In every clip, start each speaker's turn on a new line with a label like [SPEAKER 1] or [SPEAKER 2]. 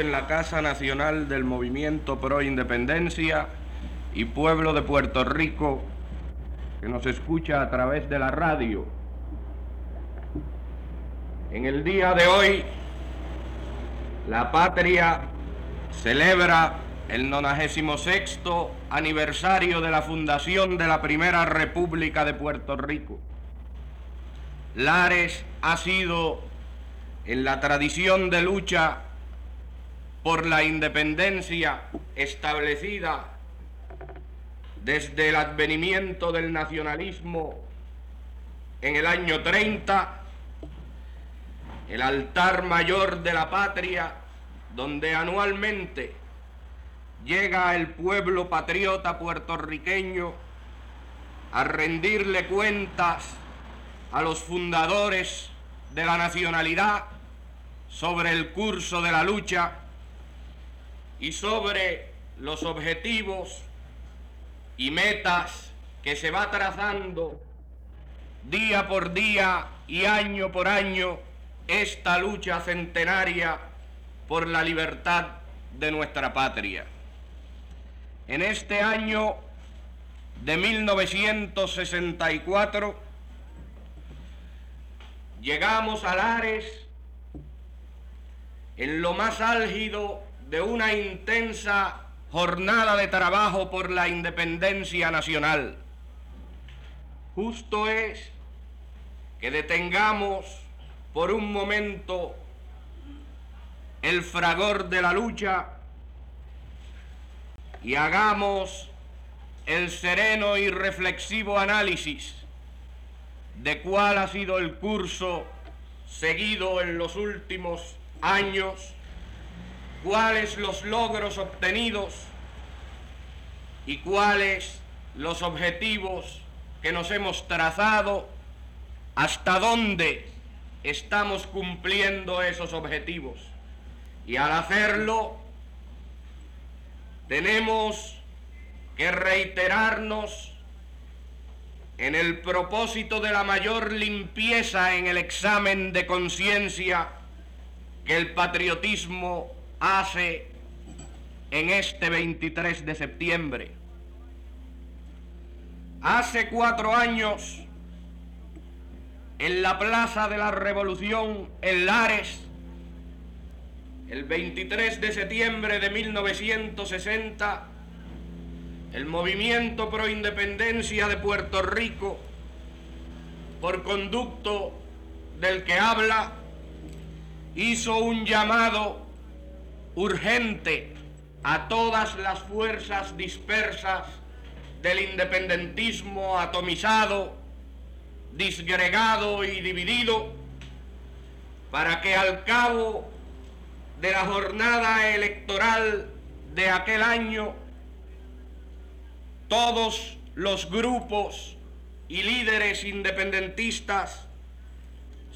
[SPEAKER 1] en la Casa Nacional del Movimiento Pro Independencia y Pueblo de Puerto Rico, que nos escucha a través de la radio. En el día de hoy, la patria celebra el 96 aniversario de la fundación de la Primera República de Puerto Rico. Lares ha sido en la tradición de lucha por la independencia establecida desde el advenimiento del nacionalismo en el año 30, el altar mayor de la patria, donde anualmente llega el pueblo patriota puertorriqueño a rendirle cuentas a los fundadores de la nacionalidad sobre el curso de la lucha y sobre los objetivos y metas que se va trazando día por día y año por año esta lucha centenaria por la libertad de nuestra patria. En este año de 1964, llegamos a Lares en lo más álgido de una intensa jornada de trabajo por la independencia nacional. Justo es que detengamos por un momento el fragor de la lucha y hagamos el sereno y reflexivo análisis de cuál ha sido el curso seguido en los últimos años, cuáles los logros obtenidos y cuáles los objetivos que nos hemos trazado, hasta dónde estamos cumpliendo esos objetivos. Y al hacerlo, tenemos que reiterarnos en el propósito de la mayor limpieza en el examen de conciencia que el patriotismo hace en este 23 de septiembre. Hace cuatro años, en la Plaza de la Revolución en Lares, el 23 de septiembre de 1960, el movimiento pro independencia de Puerto Rico, por conducto del que habla, hizo un llamado urgente a todas las fuerzas dispersas del independentismo atomizado, disgregado y dividido, para que al cabo de la jornada electoral de aquel año todos los grupos y líderes independentistas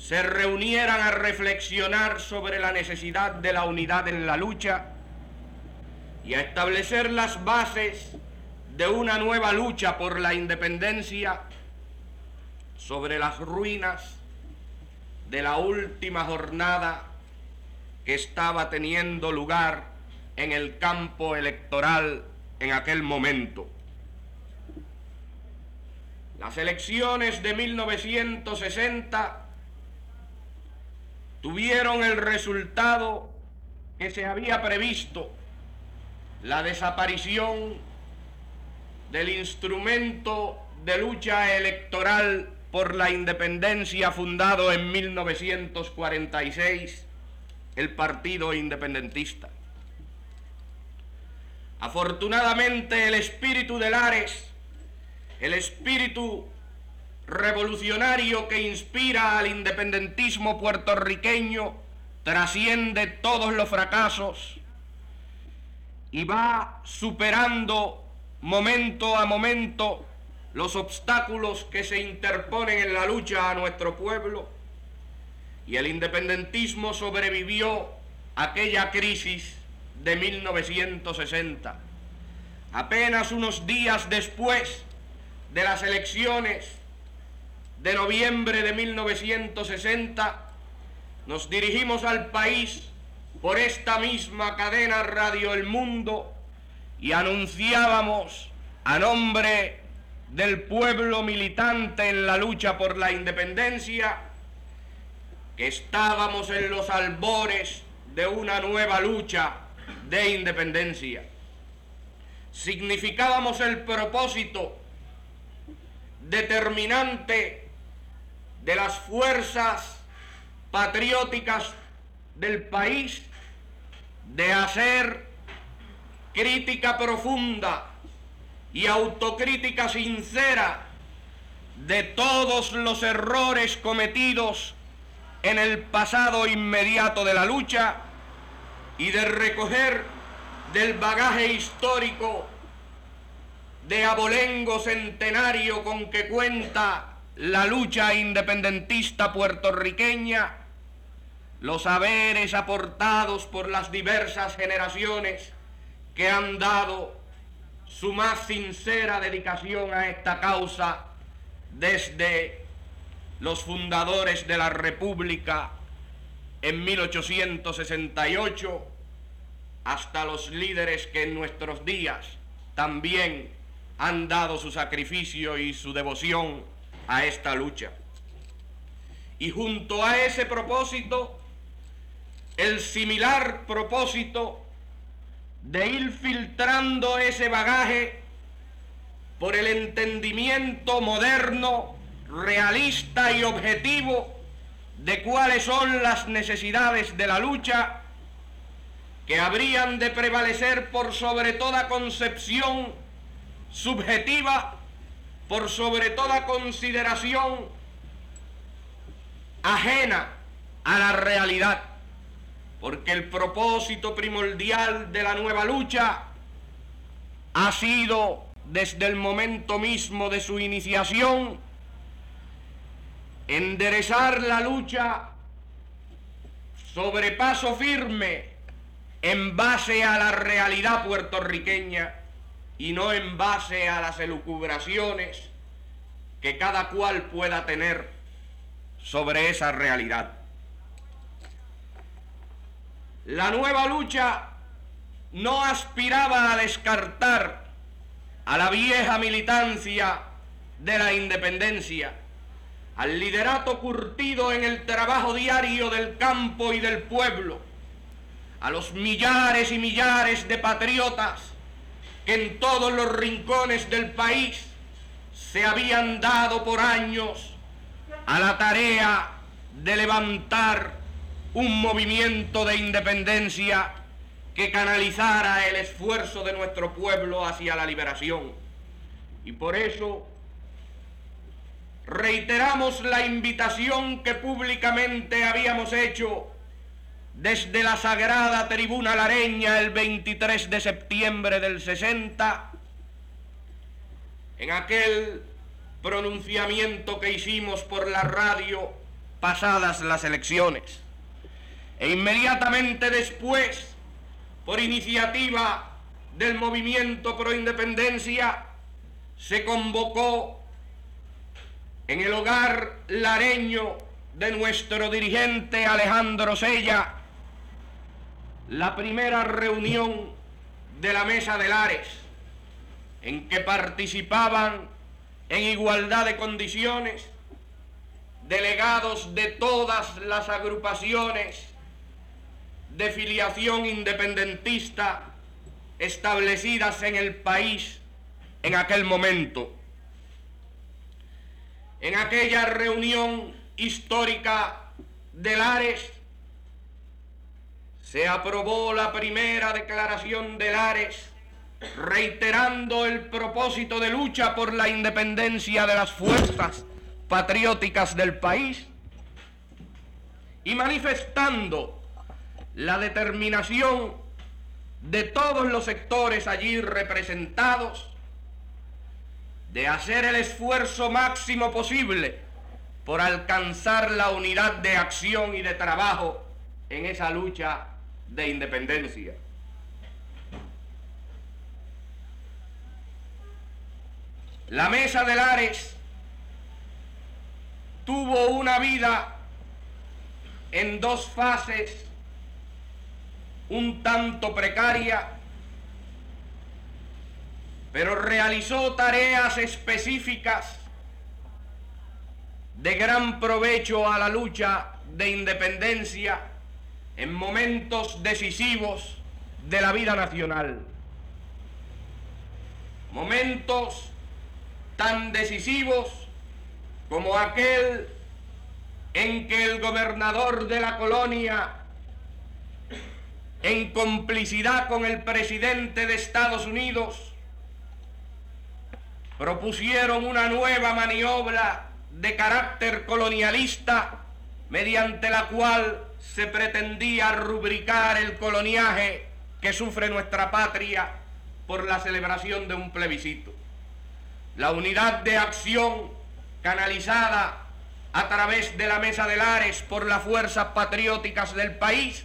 [SPEAKER 1] se reunieran a reflexionar sobre la necesidad de la unidad en la lucha y a establecer las bases de una nueva lucha por la independencia sobre las ruinas de la última jornada que estaba teniendo lugar en el campo electoral en aquel momento. Las elecciones de 1960 tuvieron el resultado que se había previsto, la desaparición del instrumento de lucha electoral por la independencia fundado en 1946, el Partido Independentista. Afortunadamente el espíritu de Lares el espíritu revolucionario que inspira al independentismo puertorriqueño trasciende todos los fracasos y va superando momento a momento los obstáculos que se interponen en la lucha a nuestro pueblo y el independentismo sobrevivió aquella crisis de 1960. Apenas unos días después de las elecciones de noviembre de 1960, nos dirigimos al país por esta misma cadena Radio El Mundo y anunciábamos a nombre del pueblo militante en la lucha por la independencia que estábamos en los albores de una nueva lucha de independencia. Significábamos el propósito determinante de las fuerzas patrióticas del país de hacer crítica profunda y autocrítica sincera de todos los errores cometidos en el pasado inmediato de la lucha y de recoger del bagaje histórico de abolengo centenario con que cuenta la lucha independentista puertorriqueña, los haberes aportados por las diversas generaciones que han dado su más sincera dedicación a esta causa desde los fundadores de la República en 1868 hasta los líderes que en nuestros días también han dado su sacrificio y su devoción a esta lucha. Y junto a ese propósito, el similar propósito de ir filtrando ese bagaje por el entendimiento moderno, realista y objetivo de cuáles son las necesidades de la lucha que habrían de prevalecer por sobre toda concepción subjetiva, por sobre toda consideración ajena a la realidad. Porque el propósito primordial de la nueva lucha ha sido desde el momento mismo de su iniciación enderezar la lucha sobre paso firme en base a la realidad puertorriqueña y no en base a las elucubraciones que cada cual pueda tener sobre esa realidad. La nueva lucha no aspiraba a descartar a la vieja militancia de la independencia, al liderato curtido en el trabajo diario del campo y del pueblo, a los millares y millares de patriotas en todos los rincones del país se habían dado por años a la tarea de levantar un movimiento de independencia que canalizara el esfuerzo de nuestro pueblo hacia la liberación. Y por eso reiteramos la invitación que públicamente habíamos hecho desde la sagrada tribuna lareña el 23 de septiembre del 60, en aquel pronunciamiento que hicimos por la radio pasadas las elecciones. E inmediatamente después, por iniciativa del movimiento pro independencia, se convocó en el hogar lareño de nuestro dirigente Alejandro Sella la primera reunión de la Mesa de Lares, en que participaban en igualdad de condiciones delegados de todas las agrupaciones de filiación independentista establecidas en el país en aquel momento. En aquella reunión histórica de Lares se aprobó la primera declaración de Lares reiterando el propósito de lucha por la independencia de las fuerzas patrióticas del país y manifestando la determinación de todos los sectores allí representados de hacer el esfuerzo máximo posible por alcanzar la unidad de acción y de trabajo en esa lucha de independencia. La mesa de Lares tuvo una vida en dos fases un tanto precaria, pero realizó tareas específicas de gran provecho a la lucha de independencia en momentos decisivos de la vida nacional. Momentos tan decisivos como aquel en que el gobernador de la colonia, en complicidad con el presidente de Estados Unidos, propusieron una nueva maniobra de carácter colonialista mediante la cual se pretendía rubricar el coloniaje que sufre nuestra patria por la celebración de un plebiscito. La unidad de acción canalizada a través de la Mesa de Lares por las fuerzas patrióticas del país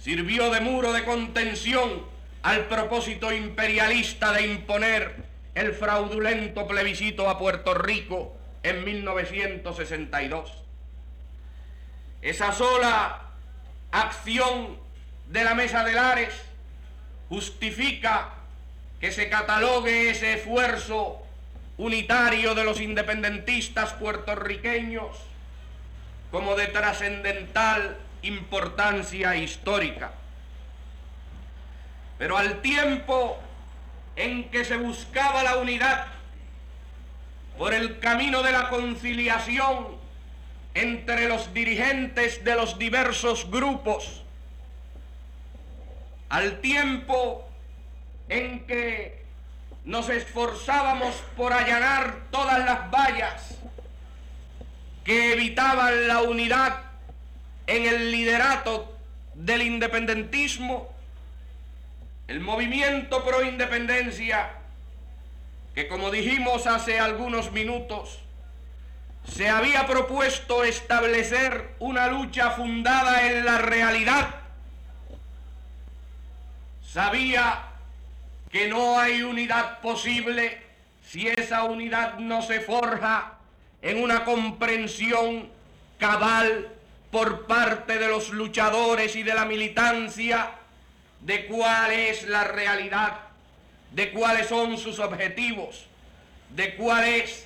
[SPEAKER 1] sirvió de muro de contención al propósito imperialista de imponer el fraudulento plebiscito a Puerto Rico en 1962. Esa sola acción de la Mesa de Lares justifica que se catalogue ese esfuerzo unitario de los independentistas puertorriqueños como de trascendental importancia histórica. Pero al tiempo en que se buscaba la unidad por el camino de la conciliación entre los dirigentes de los diversos grupos, al tiempo en que nos esforzábamos por allanar todas las vallas que evitaban la unidad en el liderato del independentismo, el movimiento pro independencia, que como dijimos hace algunos minutos, se había propuesto establecer una lucha fundada en la realidad, sabía que no hay unidad posible si esa unidad no se forja en una comprensión cabal por parte de los luchadores y de la militancia de cuál es la realidad, de cuáles son sus objetivos, de cuál es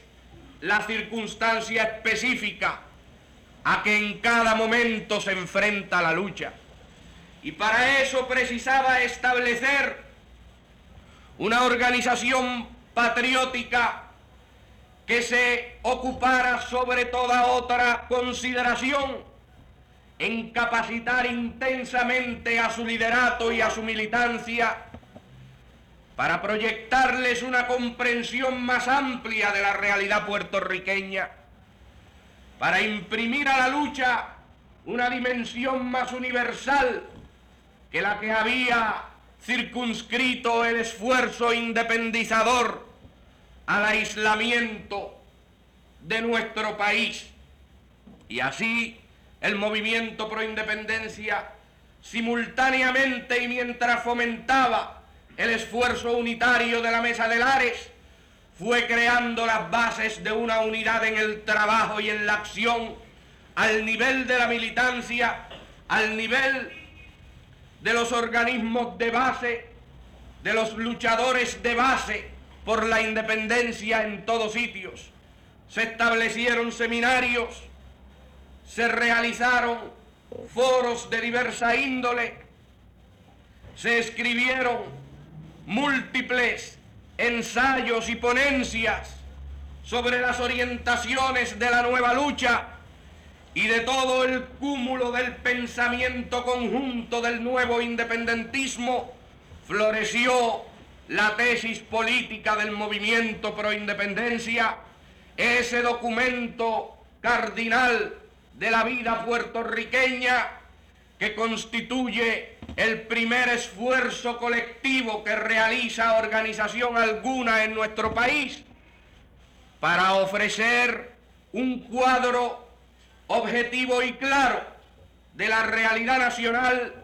[SPEAKER 1] la circunstancia específica a que en cada momento se enfrenta la lucha. Y para eso precisaba establecer una organización patriótica que se ocupara sobre toda otra consideración en capacitar intensamente a su liderato y a su militancia para proyectarles una comprensión más amplia de la realidad puertorriqueña, para imprimir a la lucha una dimensión más universal que la que había circunscrito el esfuerzo independizador al aislamiento de nuestro país. Y así el movimiento pro independencia simultáneamente y mientras fomentaba el esfuerzo unitario de la Mesa de Lares, fue creando las bases de una unidad en el trabajo y en la acción al nivel de la militancia, al nivel de los organismos de base, de los luchadores de base por la independencia en todos sitios. Se establecieron seminarios, se realizaron foros de diversa índole, se escribieron múltiples ensayos y ponencias sobre las orientaciones de la nueva lucha y de todo el cúmulo del pensamiento conjunto del nuevo independentismo, floreció la tesis política del movimiento pro independencia, ese documento cardinal de la vida puertorriqueña que constituye el primer esfuerzo colectivo que realiza organización alguna en nuestro país para ofrecer un cuadro objetivo y claro de la realidad nacional,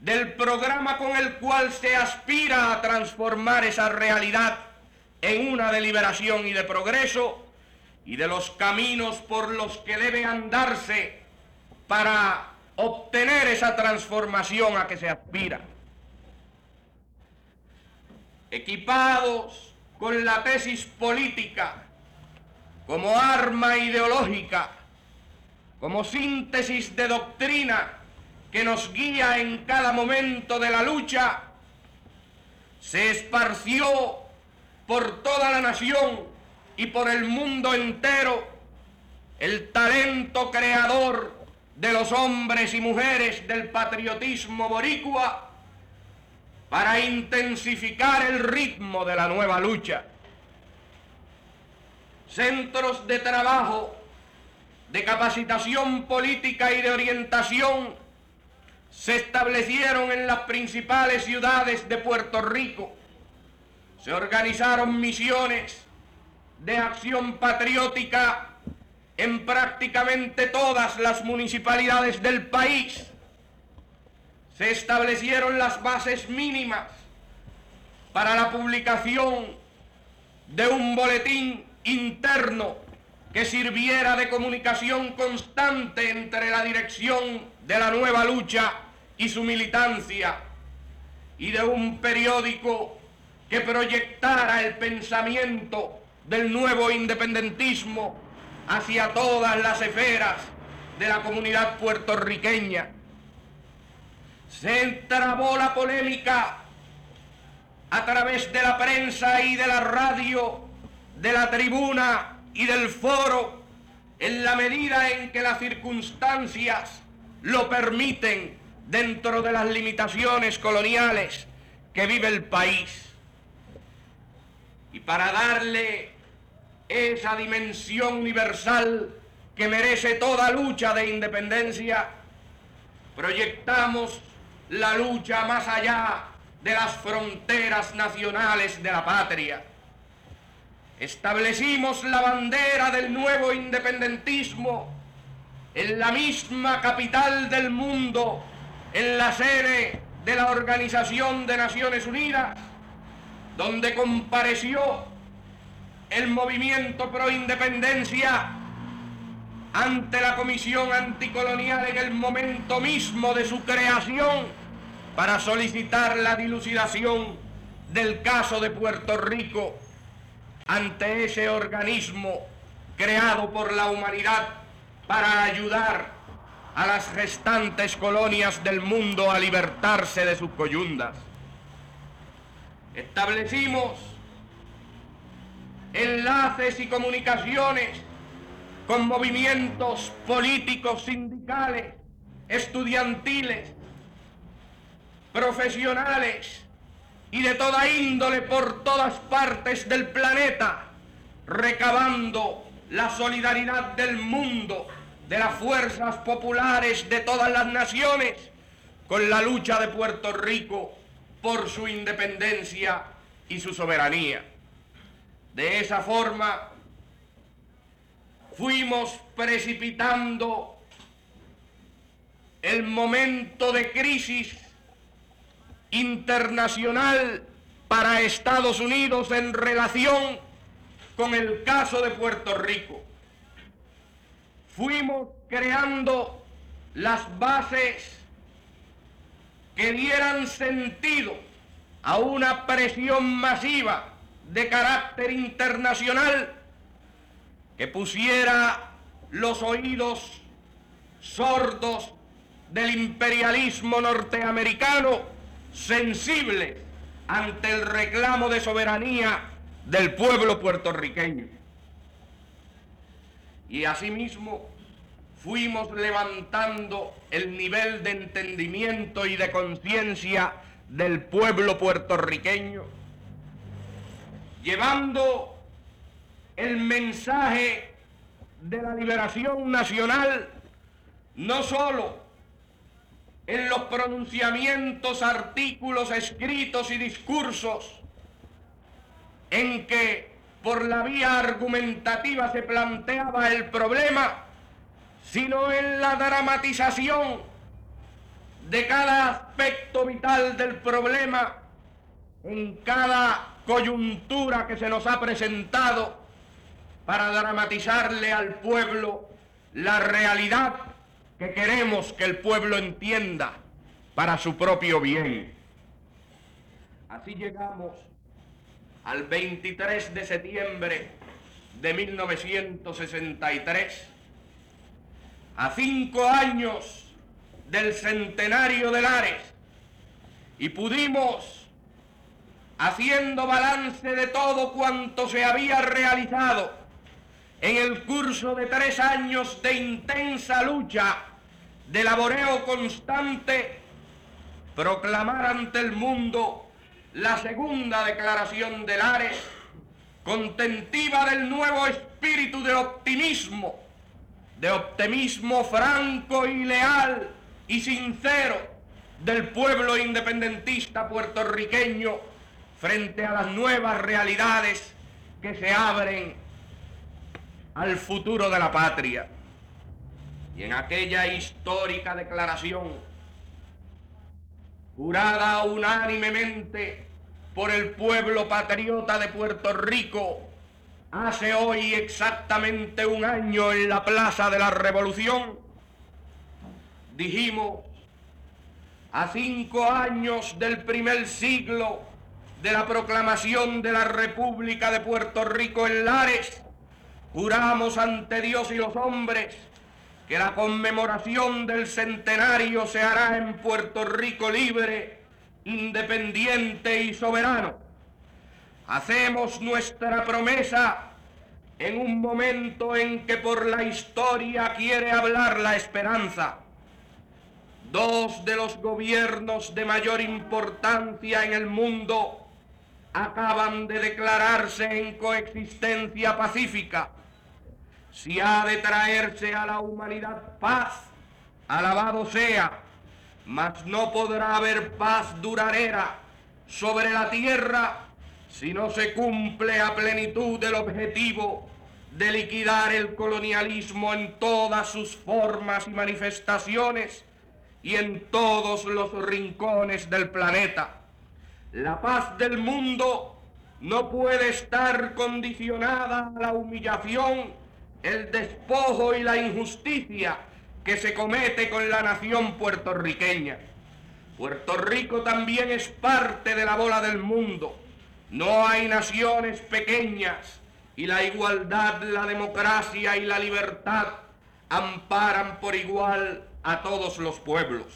[SPEAKER 1] del programa con el cual se aspira a transformar esa realidad en una de liberación y de progreso, y de los caminos por los que debe andarse para obtener esa transformación a que se aspira. Equipados con la tesis política como arma ideológica, como síntesis de doctrina que nos guía en cada momento de la lucha, se esparció por toda la nación y por el mundo entero el talento creador de los hombres y mujeres del patriotismo boricua para intensificar el ritmo de la nueva lucha. Centros de trabajo, de capacitación política y de orientación se establecieron en las principales ciudades de Puerto Rico. Se organizaron misiones de acción patriótica en prácticamente todas las municipalidades del país. Se establecieron las bases mínimas para la publicación de un boletín interno que sirviera de comunicación constante entre la dirección de la nueva lucha y su militancia, y de un periódico que proyectara el pensamiento del nuevo independentismo hacia todas las esferas de la comunidad puertorriqueña. Se entrabó la polémica a través de la prensa y de la radio, de la tribuna y del foro, en la medida en que las circunstancias lo permiten dentro de las limitaciones coloniales que vive el país. Y para darle esa dimensión universal que merece toda lucha de independencia, proyectamos la lucha más allá de las fronteras nacionales de la patria. Establecimos la bandera del nuevo independentismo en la misma capital del mundo, en la sede de la Organización de Naciones Unidas, donde compareció el movimiento pro independencia ante la Comisión Anticolonial en el momento mismo de su creación para solicitar la dilucidación del caso de Puerto Rico ante ese organismo creado por la humanidad para ayudar a las restantes colonias del mundo a libertarse de sus coyundas. Establecimos enlaces y comunicaciones con movimientos políticos, sindicales, estudiantiles, profesionales y de toda índole por todas partes del planeta, recabando la solidaridad del mundo, de las fuerzas populares de todas las naciones, con la lucha de Puerto Rico por su independencia y su soberanía. De esa forma, fuimos precipitando el momento de crisis internacional para Estados Unidos en relación con el caso de Puerto Rico. Fuimos creando las bases que dieran sentido a una presión masiva de carácter internacional que pusiera los oídos sordos del imperialismo norteamericano sensibles ante el reclamo de soberanía del pueblo puertorriqueño. Y asimismo fuimos levantando el nivel de entendimiento y de conciencia del pueblo puertorriqueño llevando el mensaje de la liberación nacional no sólo en los pronunciamientos, artículos, escritos y discursos en que por la vía argumentativa se planteaba el problema, sino en la dramatización de cada aspecto vital del problema, en cada coyuntura que se nos ha presentado para dramatizarle al pueblo la realidad que queremos que el pueblo entienda para su propio bien. Así llegamos al 23 de septiembre de 1963, a cinco años del centenario de Lares, y pudimos, haciendo balance de todo cuanto se había realizado. En el curso de tres años de intensa lucha, de laboreo constante, proclamar ante el mundo la segunda declaración de Lares, contentiva del nuevo espíritu de optimismo, de optimismo franco y leal y sincero del pueblo independentista puertorriqueño frente a las nuevas realidades que se abren al futuro de la patria. Y en aquella histórica declaración jurada unánimemente por el pueblo patriota de Puerto Rico hace hoy exactamente un año en la Plaza de la Revolución, dijimos, a cinco años del primer siglo de la proclamación de la República de Puerto Rico en Lares, juramos ante Dios y los hombres que la conmemoración del centenario se hará en Puerto Rico libre, independiente y soberano. Hacemos nuestra promesa en un momento en que por la historia quiere hablar la esperanza. Dos de los gobiernos de mayor importancia en el mundo acaban de declararse en coexistencia pacífica si ha de traerse a la humanidad paz, alabado sea, mas no podrá haber paz duradera sobre la tierra si no se cumple a plenitud el objetivo de liquidar el colonialismo en todas sus formas y manifestaciones y en todos los rincones del planeta. La paz del mundo no puede estar condicionada a la humillación el despojo y la injusticia que se comete con la nación puertorriqueña. Puerto Rico también es parte de la bola del mundo. No hay naciones pequeñas y la igualdad, la democracia y la libertad amparan por igual a todos los pueblos.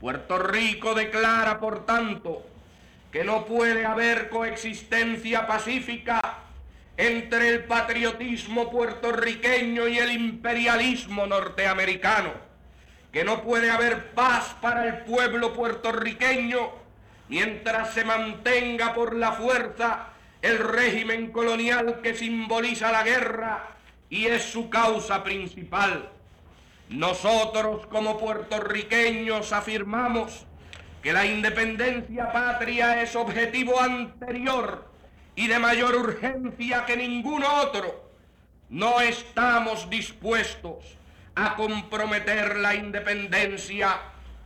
[SPEAKER 1] Puerto Rico declara, por tanto, que no puede haber coexistencia pacífica entre el patriotismo puertorriqueño y el imperialismo norteamericano, que no puede haber paz para el pueblo puertorriqueño mientras se mantenga por la fuerza el régimen colonial que simboliza la guerra y es su causa principal. Nosotros como puertorriqueños afirmamos que la independencia patria es objetivo anterior y de mayor urgencia que ningún otro, no estamos dispuestos a comprometer la independencia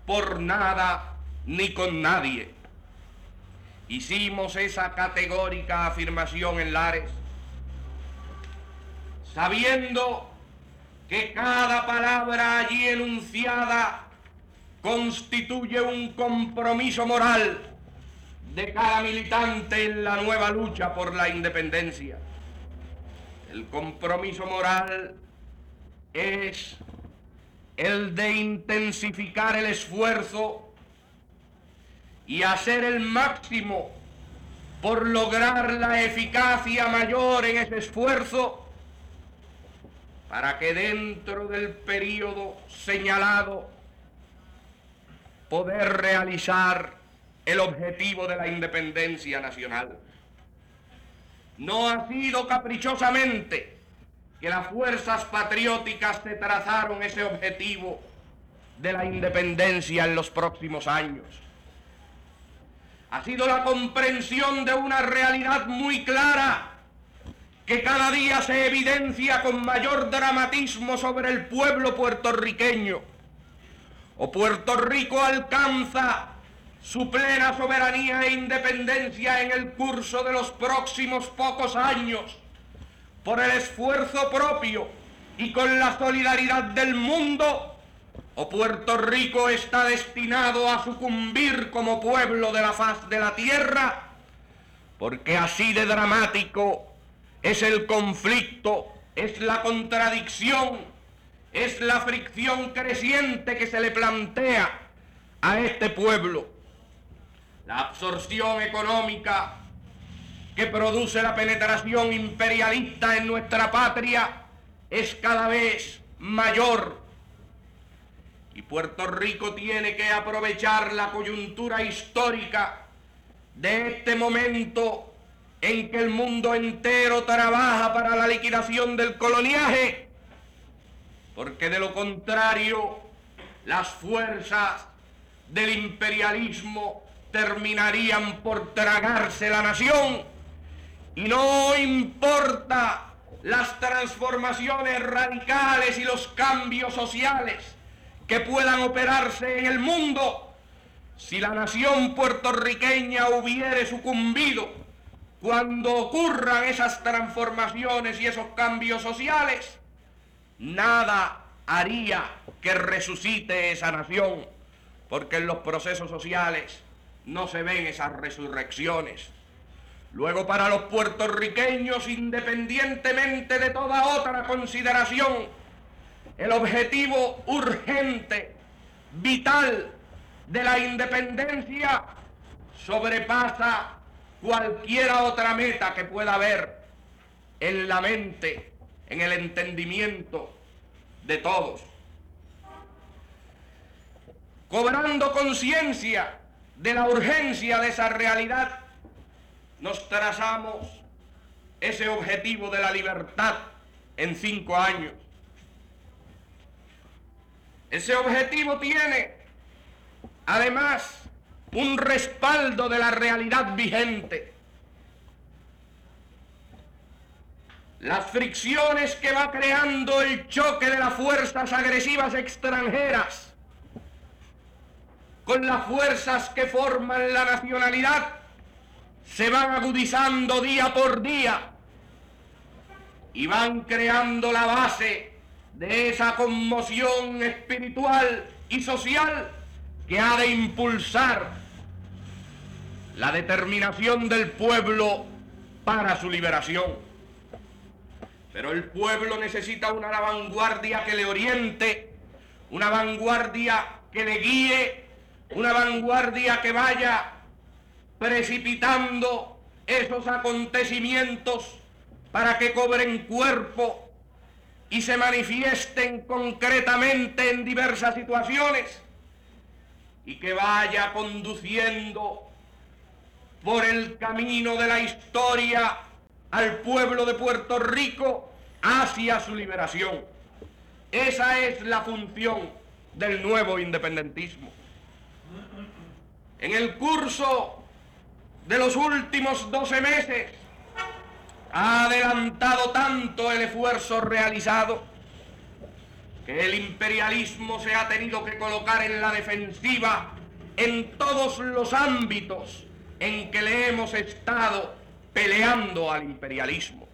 [SPEAKER 1] por nada ni con nadie. Hicimos esa categórica afirmación en Lares, sabiendo que cada palabra allí enunciada constituye un compromiso moral de cada militante en la nueva lucha por la independencia. El compromiso moral es el de intensificar el esfuerzo y hacer el máximo por lograr la eficacia mayor en ese esfuerzo para que dentro del periodo señalado poder realizar el objetivo de la independencia nacional. No ha sido caprichosamente que las fuerzas patrióticas se trazaron ese objetivo de la independencia en los próximos años. Ha sido la comprensión de una realidad muy clara que cada día se evidencia con mayor dramatismo sobre el pueblo puertorriqueño. O Puerto Rico alcanza su plena soberanía e independencia en el curso de los próximos pocos años, por el esfuerzo propio y con la solidaridad del mundo, o Puerto Rico está destinado a sucumbir como pueblo de la faz de la tierra, porque así de dramático es el conflicto, es la contradicción, es la fricción creciente que se le plantea a este pueblo. La absorción económica que produce la penetración imperialista en nuestra patria es cada vez mayor. Y Puerto Rico tiene que aprovechar la coyuntura histórica de este momento en que el mundo entero trabaja para la liquidación del coloniaje, porque de lo contrario las fuerzas del imperialismo terminarían por tragarse la nación. Y no importa las transformaciones radicales y los cambios sociales que puedan operarse en el mundo, si la nación puertorriqueña hubiere sucumbido cuando ocurran esas transformaciones y esos cambios sociales, nada haría que resucite esa nación, porque en los procesos sociales no se ven esas resurrecciones. Luego para los puertorriqueños, independientemente de toda otra consideración, el objetivo urgente, vital de la independencia sobrepasa cualquiera otra meta que pueda haber en la mente, en el entendimiento de todos. Cobrando conciencia de la urgencia de esa realidad, nos trazamos ese objetivo de la libertad en cinco años. Ese objetivo tiene, además, un respaldo de la realidad vigente. Las fricciones que va creando el choque de las fuerzas agresivas extranjeras con las fuerzas que forman la nacionalidad se van agudizando día por día y van creando la base de esa conmoción espiritual y social que ha de impulsar la determinación del pueblo para su liberación. Pero el pueblo necesita una vanguardia que le oriente, una vanguardia que le guíe, una vanguardia que vaya precipitando esos acontecimientos para que cobren cuerpo y se manifiesten concretamente en diversas situaciones y que vaya conduciendo por el camino de la historia al pueblo de Puerto Rico hacia su liberación. Esa es la función del nuevo independentismo. En el curso de los últimos 12 meses ha adelantado tanto el esfuerzo realizado que el imperialismo se ha tenido que colocar en la defensiva en todos los ámbitos en que le hemos estado peleando al imperialismo.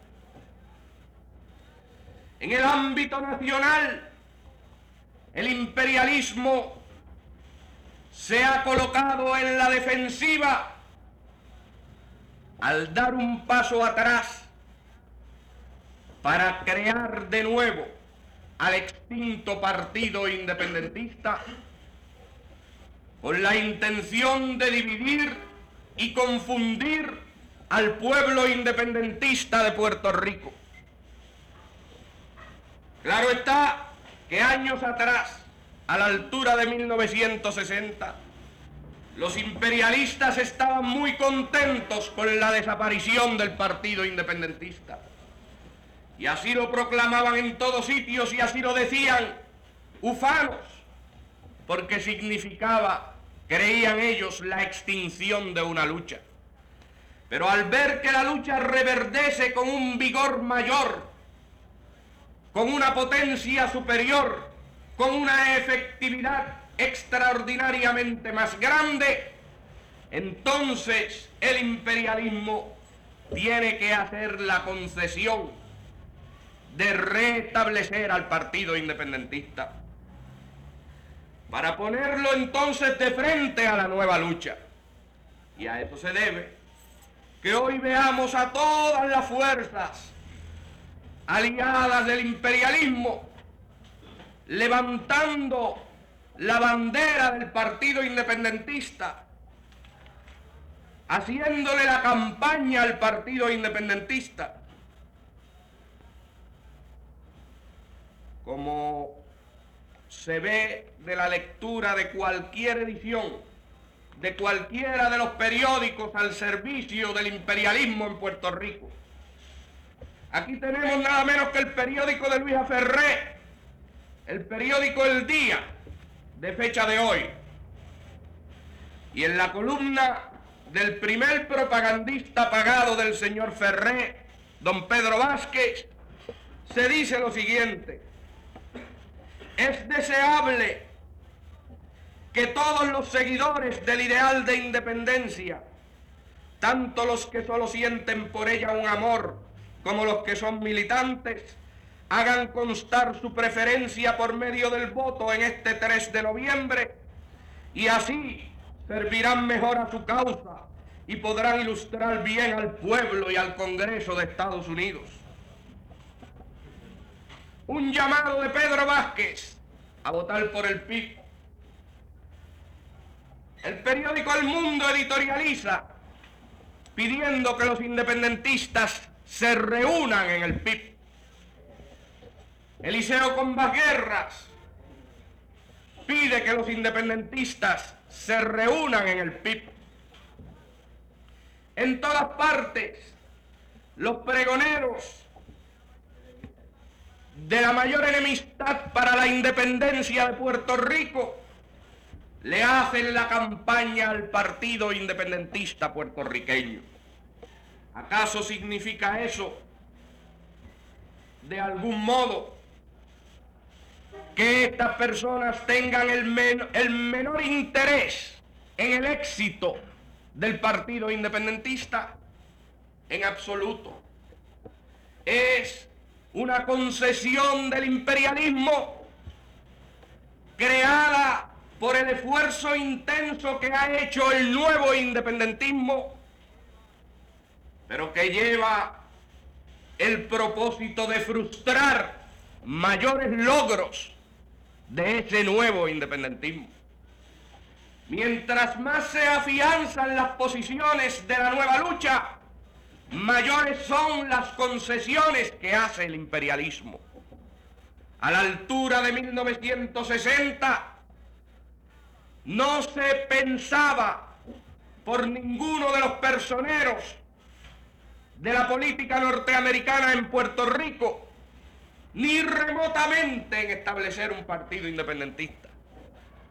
[SPEAKER 1] En el ámbito nacional, el imperialismo se ha colocado en la defensiva al dar un paso atrás para crear de nuevo al extinto partido independentista con la intención de dividir y confundir al pueblo independentista de Puerto Rico. Claro está que años atrás, a la altura de 1960, los imperialistas estaban muy contentos con la desaparición del partido independentista. Y así lo proclamaban en todos sitios y así lo decían ufanos, porque significaba, creían ellos, la extinción de una lucha. Pero al ver que la lucha reverdece con un vigor mayor, con una potencia superior, con una efectividad extraordinariamente más grande, entonces el imperialismo tiene que hacer la concesión de restablecer al partido independentista. para ponerlo entonces de frente a la nueva lucha. Y a esto se debe que hoy veamos a todas las fuerzas aliadas del imperialismo levantando la bandera del partido independentista, haciéndole la campaña al partido independentista, como se ve de la lectura de cualquier edición, de cualquiera de los periódicos al servicio del imperialismo en Puerto Rico. Aquí tenemos nada menos que el periódico de Luisa Ferré, el periódico El Día, de fecha de hoy. Y en la columna del primer propagandista pagado del señor Ferré, don Pedro Vázquez, se dice lo siguiente. Es deseable que todos los seguidores del ideal de independencia, tanto los que solo sienten por ella un amor como los que son militantes, hagan constar su preferencia por medio del voto en este 3 de noviembre y así servirán mejor a su causa y podrán ilustrar bien al pueblo y al Congreso de Estados Unidos. Un llamado de Pedro Vázquez a votar por el PIB. El periódico El Mundo editorializa pidiendo que los independentistas se reúnan en el PIB. Eliseo Guerras pide que los independentistas se reúnan en el PIB. En todas partes, los pregoneros de la mayor enemistad para la independencia de Puerto Rico le hacen la campaña al partido independentista puertorriqueño. ¿Acaso significa eso de algún modo que estas personas tengan el, el menor interés en el éxito del partido independentista en absoluto. Es una concesión del imperialismo creada por el esfuerzo intenso que ha hecho el nuevo independentismo, pero que lleva el propósito de frustrar mayores logros de ese nuevo independentismo. Mientras más se afianzan las posiciones de la nueva lucha, mayores son las concesiones que hace el imperialismo. A la altura de 1960, no se pensaba por ninguno de los personeros de la política norteamericana en Puerto Rico ni remotamente en establecer un partido independentista.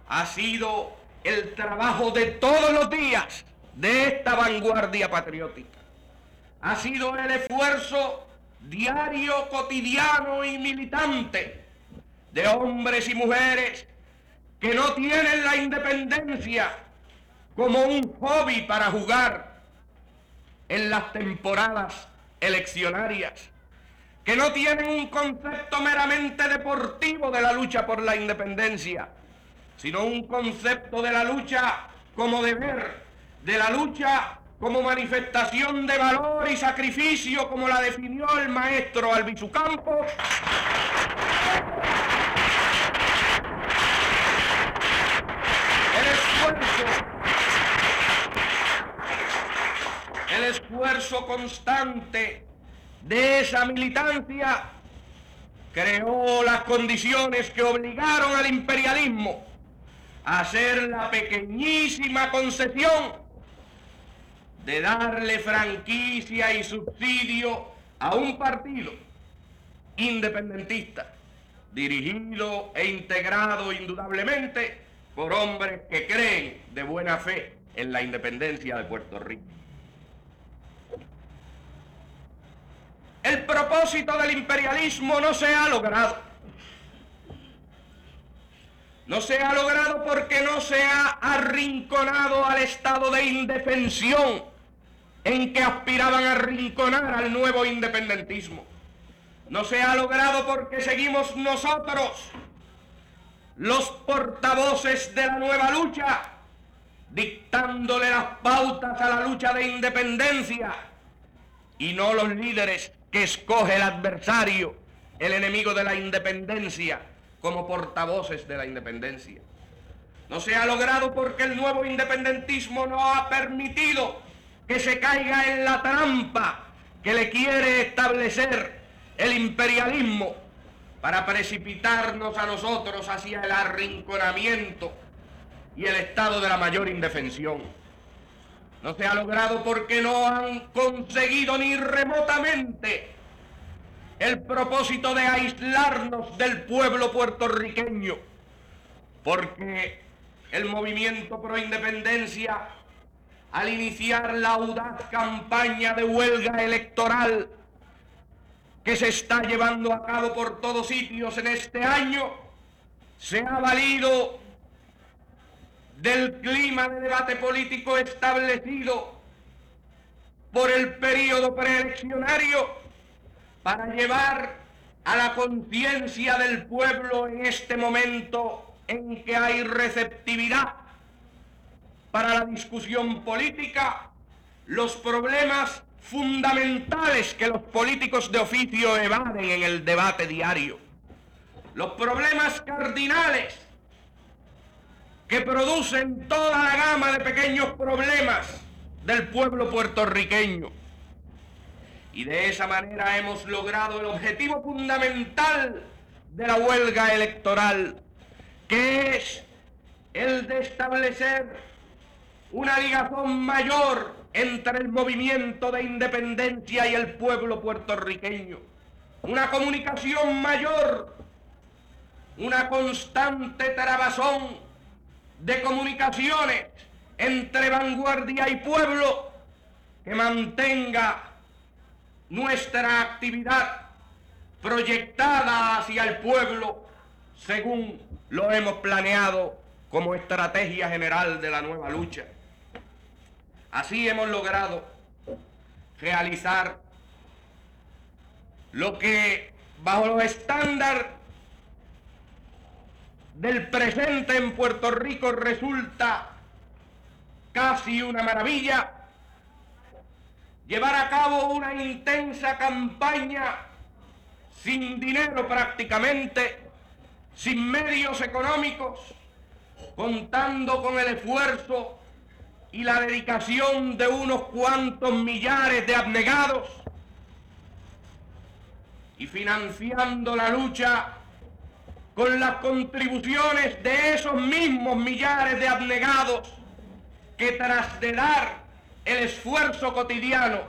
[SPEAKER 1] Ha sido el trabajo de todos los días de esta vanguardia patriótica. Ha sido el esfuerzo diario, cotidiano y militante de hombres y mujeres que no tienen la independencia como un hobby para jugar en las temporadas eleccionarias que no tienen un concepto meramente deportivo de la lucha por la independencia, sino un concepto de la lucha como deber, de la lucha como manifestación de valor y sacrificio, como la definió el maestro Albizu Campos. El esfuerzo, constante de esa militancia creó las condiciones que obligaron al imperialismo a hacer la pequeñísima concesión de darle franquicia y subsidio a un partido independentista, dirigido e integrado indudablemente por hombres que creen de buena fe en la independencia de Puerto Rico. el propósito del imperialismo no se ha logrado. No se ha logrado porque no se ha arrinconado al estado de indefensión en que aspiraban a arrinconar al nuevo independentismo. No se ha logrado porque seguimos nosotros los portavoces de la nueva lucha, dictándole las pautas a la lucha de independencia, y no los líderes que escoge el adversario, el enemigo de la independencia, como portavoces de la independencia. No se ha logrado porque el nuevo independentismo no ha permitido que se caiga en la trampa que le quiere establecer el imperialismo para precipitarnos a nosotros hacia el arrinconamiento y el estado de la mayor indefensión. No se ha logrado porque no han conseguido ni remotamente el propósito de aislarnos del pueblo puertorriqueño, porque el movimiento pro independencia, al iniciar la audaz campaña de huelga electoral que se está llevando a cabo por todos sitios en este año, se ha valido del clima de debate político establecido por el periodo preeleccionario para llevar a la conciencia del pueblo en este momento en que hay receptividad para la discusión política, los problemas fundamentales que los políticos de oficio evaden en el debate diario, los problemas cardinales que producen toda la gama de pequeños problemas del pueblo puertorriqueño. Y de esa manera hemos logrado el objetivo fundamental de la huelga electoral, que es el de establecer una ligazón mayor entre el movimiento de independencia y el pueblo puertorriqueño, una comunicación mayor, una constante trabazón de comunicaciones entre vanguardia y pueblo que mantenga nuestra actividad proyectada hacia el pueblo según lo hemos planeado como estrategia general de la nueva lucha. Así hemos logrado realizar lo que bajo los estándares del presente en Puerto Rico resulta casi una maravilla, llevar a cabo una intensa campaña sin dinero prácticamente, sin medios económicos, contando con el esfuerzo y la dedicación de unos cuantos millares de abnegados. Y financiando la lucha con las contribuciones de esos mismos millares de abnegados que tras de dar el esfuerzo cotidiano,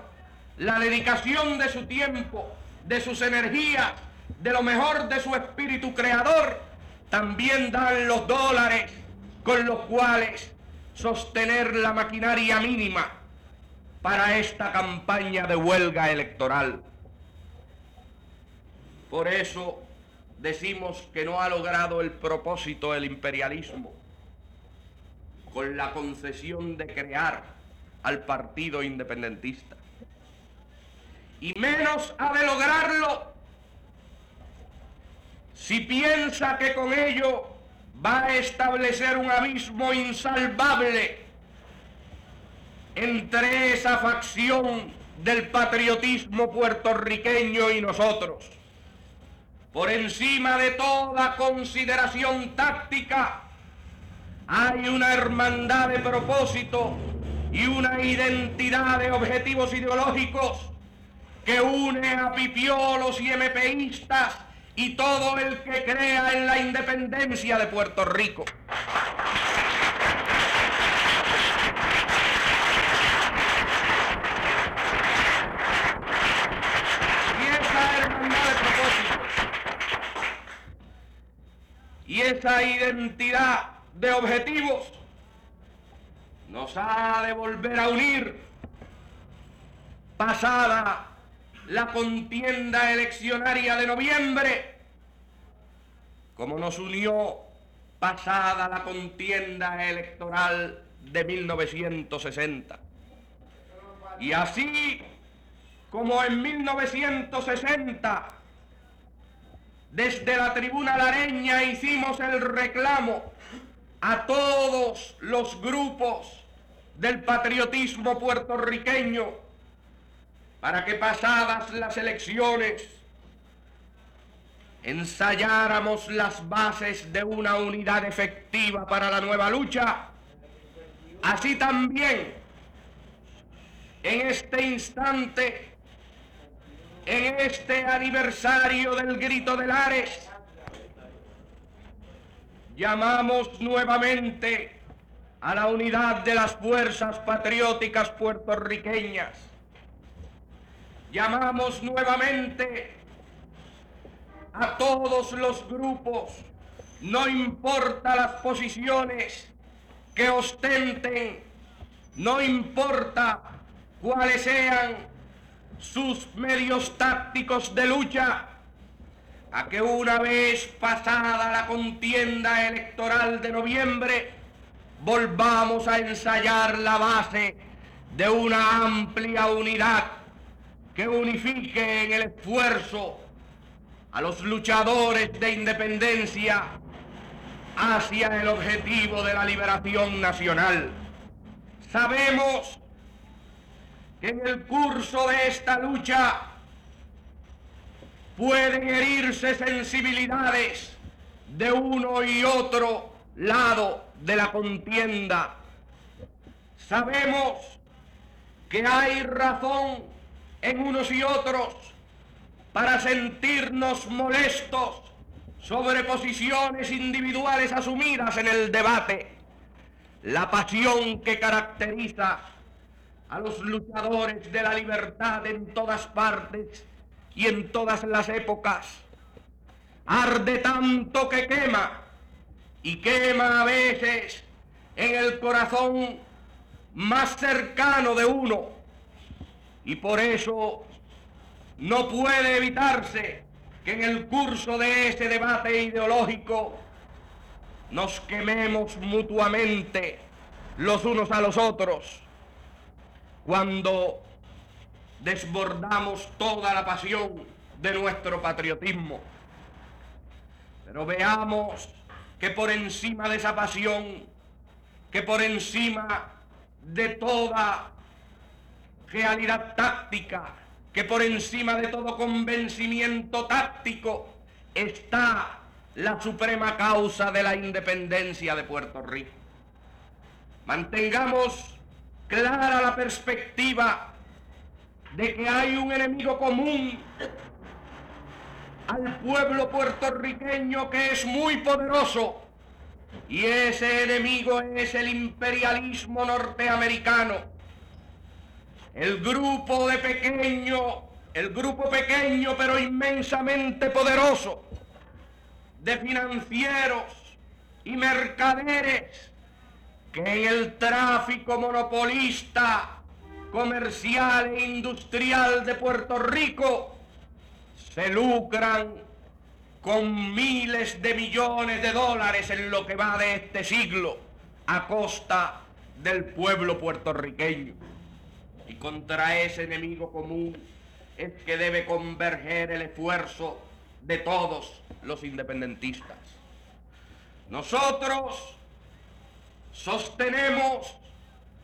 [SPEAKER 1] la dedicación de su tiempo, de sus energías, de lo mejor de su espíritu creador, también dan los dólares con los cuales sostener la maquinaria mínima para esta campaña de huelga electoral. Por eso decimos que no ha logrado el propósito del imperialismo con la concesión de crear al partido independentista. Y menos ha de lograrlo si piensa que con ello va a establecer un abismo insalvable entre esa facción del patriotismo puertorriqueño y nosotros. Por encima de toda consideración táctica, hay una hermandad de propósito y una identidad de objetivos ideológicos que une a pipiolos y MPistas y todo el que crea en la independencia de Puerto Rico. y esa identidad de objetivos nos ha de volver a unir pasada la contienda eleccionaria de noviembre, como nos unió pasada la contienda electoral de 1960. Y así como en 1960 desde la tribuna lareña hicimos el reclamo a todos los grupos del patriotismo puertorriqueño para que pasadas las elecciones ensayáramos las bases de una unidad efectiva para la nueva lucha, así también en este instante, en este aniversario del grito de Lares, llamamos nuevamente a la unidad de las fuerzas patrióticas puertorriqueñas. Llamamos nuevamente a todos los grupos, no importa las posiciones que ostenten, no importa cuáles sean sus medios tácticos de lucha, a que una vez pasada la contienda electoral de noviembre, volvamos a ensayar la base de una amplia unidad que unifique en el esfuerzo a los luchadores de independencia hacia el objetivo de la liberación nacional. Sabemos que en el curso de esta lucha pueden herirse sensibilidades de uno y otro lado de la contienda. Sabemos que hay razón en unos y otros para sentirnos molestos sobre posiciones individuales asumidas en el debate. La pasión que caracteriza a los luchadores de la libertad en todas partes y en todas las épocas. Arde tanto que quema y quema a veces en el corazón más cercano de uno. Y por eso no puede evitarse que en el curso de ese debate ideológico nos quememos mutuamente los unos a los otros cuando desbordamos toda la pasión de nuestro patriotismo. Pero veamos que por encima de esa pasión, que por encima de toda realidad táctica, que por encima de todo convencimiento táctico está la suprema causa de la independencia de Puerto Rico. Mantengamos clara la perspectiva de que hay un enemigo común al pueblo puertorriqueño que es muy poderoso y ese enemigo es el imperialismo norteamericano. El grupo de pequeño, el grupo pequeño pero inmensamente poderoso de financieros y mercaderes que en el tráfico monopolista comercial e industrial de Puerto Rico se lucran con miles de millones de dólares en lo que va de este siglo a costa del pueblo puertorriqueño. Y contra ese enemigo común es que debe converger el esfuerzo de todos los independentistas. Nosotros sostenemos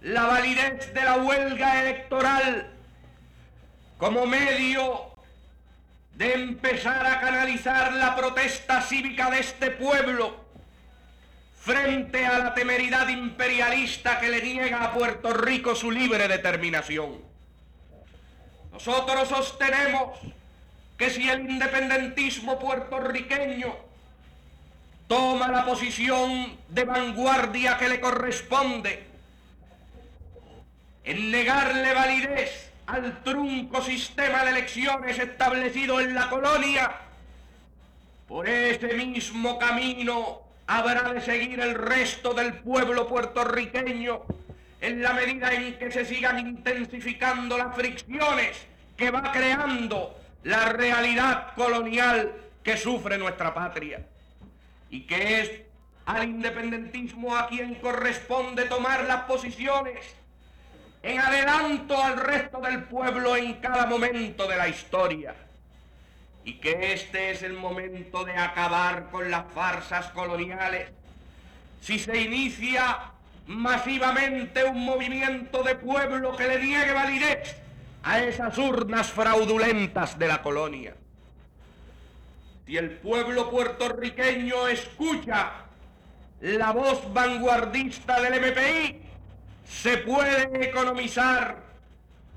[SPEAKER 1] la validez de la huelga electoral como medio de empezar a canalizar la protesta cívica de este pueblo frente a la temeridad imperialista que le niega a Puerto Rico su libre determinación. Nosotros sostenemos que si el independentismo puertorriqueño toma la posición de vanguardia que le corresponde en negarle validez al trunco sistema de elecciones establecido en la colonia, por ese mismo camino habrá de seguir el resto del pueblo puertorriqueño en la medida en que se sigan intensificando las fricciones que va creando la realidad colonial que sufre nuestra patria y que es al independentismo a quien corresponde tomar las posiciones en adelanto al resto del pueblo en cada momento de la historia. Y que este es el momento de acabar con las farsas coloniales, si se inicia masivamente un movimiento de pueblo que le niegue validez a esas urnas fraudulentas de la colonia. Si el pueblo puertorriqueño escucha la voz vanguardista del MPI, se puede economizar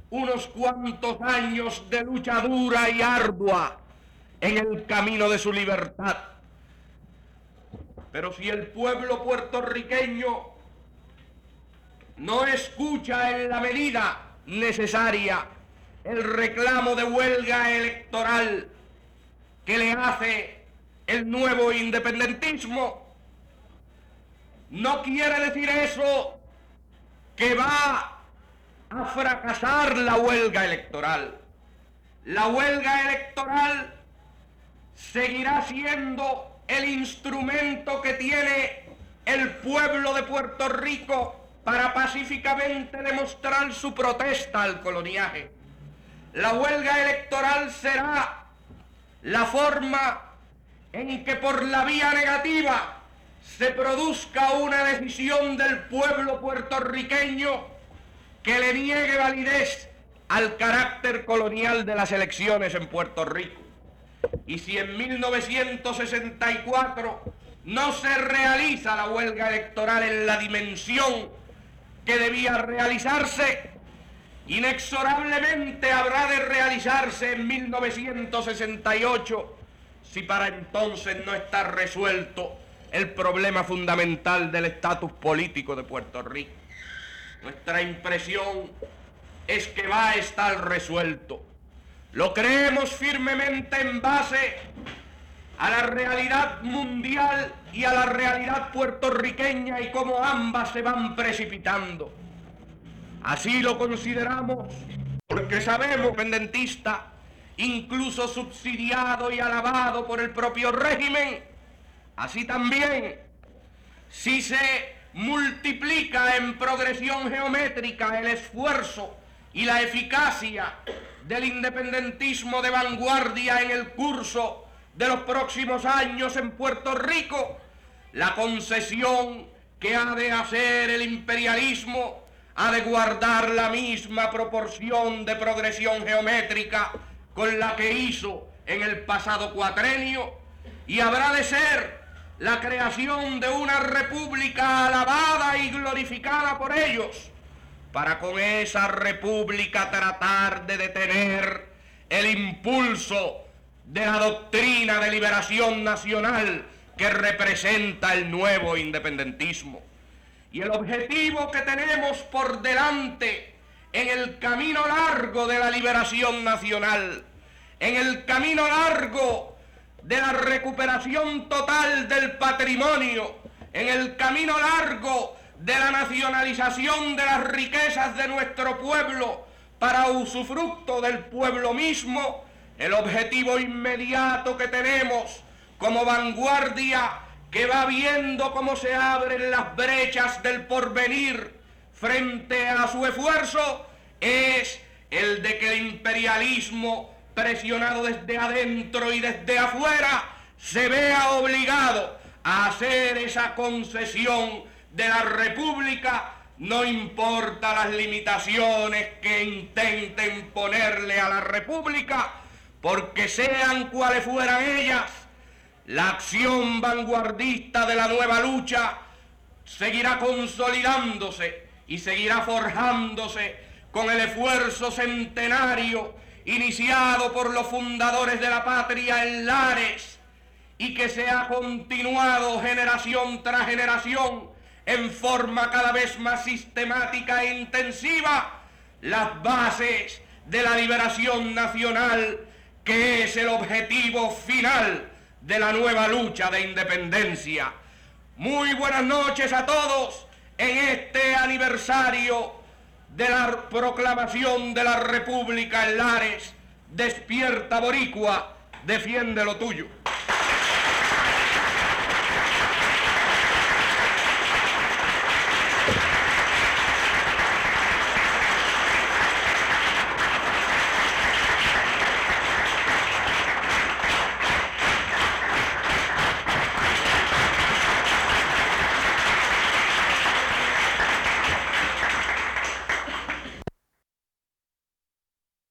[SPEAKER 1] unos cuantos años de lucha dura y ardua en el camino de su libertad. Pero si el pueblo puertorriqueño no escucha en la medida necesaria el reclamo de huelga electoral que le hace el nuevo independentismo, no quiere decir eso que va a fracasar la huelga electoral. La huelga electoral seguirá siendo el instrumento que tiene el pueblo de Puerto Rico para pacíficamente demostrar su protesta al coloniaje. La huelga electoral será la forma en que por la vía negativa se produzca una decisión del pueblo puertorriqueño que le niegue validez al carácter colonial de las elecciones en Puerto Rico. Y si en 1964 no se realiza la huelga electoral en la dimensión que debía realizarse, inexorablemente habrá de realizarse en 1968 si para entonces no está resuelto el problema fundamental del estatus político de Puerto Rico. Nuestra impresión es que va a estar resuelto. Lo creemos firmemente en base a la realidad mundial y a la realidad puertorriqueña y cómo ambas se van precipitando. Así lo consideramos porque sabemos, pendentista, incluso subsidiado y alabado por el propio régimen, así también, si se multiplica en progresión geométrica el esfuerzo y la eficacia del independentismo de vanguardia en el curso de los próximos años en Puerto Rico, la concesión que ha de hacer el imperialismo ha de guardar la misma proporción de progresión geométrica con la que hizo en el pasado cuatrenio y habrá de ser la creación de una república alabada y glorificada por ellos, para con esa república tratar de detener el impulso de la doctrina de liberación nacional que representa el nuevo independentismo. Y el objetivo que tenemos por delante en el camino largo de la liberación nacional, en el camino largo de la recuperación total del patrimonio, en el camino largo de la nacionalización de las riquezas de nuestro pueblo para usufructo del pueblo mismo, el objetivo inmediato que tenemos como vanguardia que va viendo cómo se abren las brechas del porvenir frente a su esfuerzo es el de que el imperialismo presionado desde adentro y desde afuera se vea obligado a hacer esa concesión de la república no importa las limitaciones que intenten ponerle a la república porque sean cuales fueran ellas, la acción vanguardista de la nueva lucha seguirá consolidándose y seguirá forjándose con el esfuerzo centenario iniciado por los fundadores de la patria en Lares y que se ha continuado generación tras generación en forma cada vez más sistemática e intensiva las bases de la liberación nacional que es el objetivo final de la nueva lucha de independencia. Muy buenas noches a todos en este aniversario de la proclamación de la República en Lares. Despierta Boricua, defiende lo tuyo.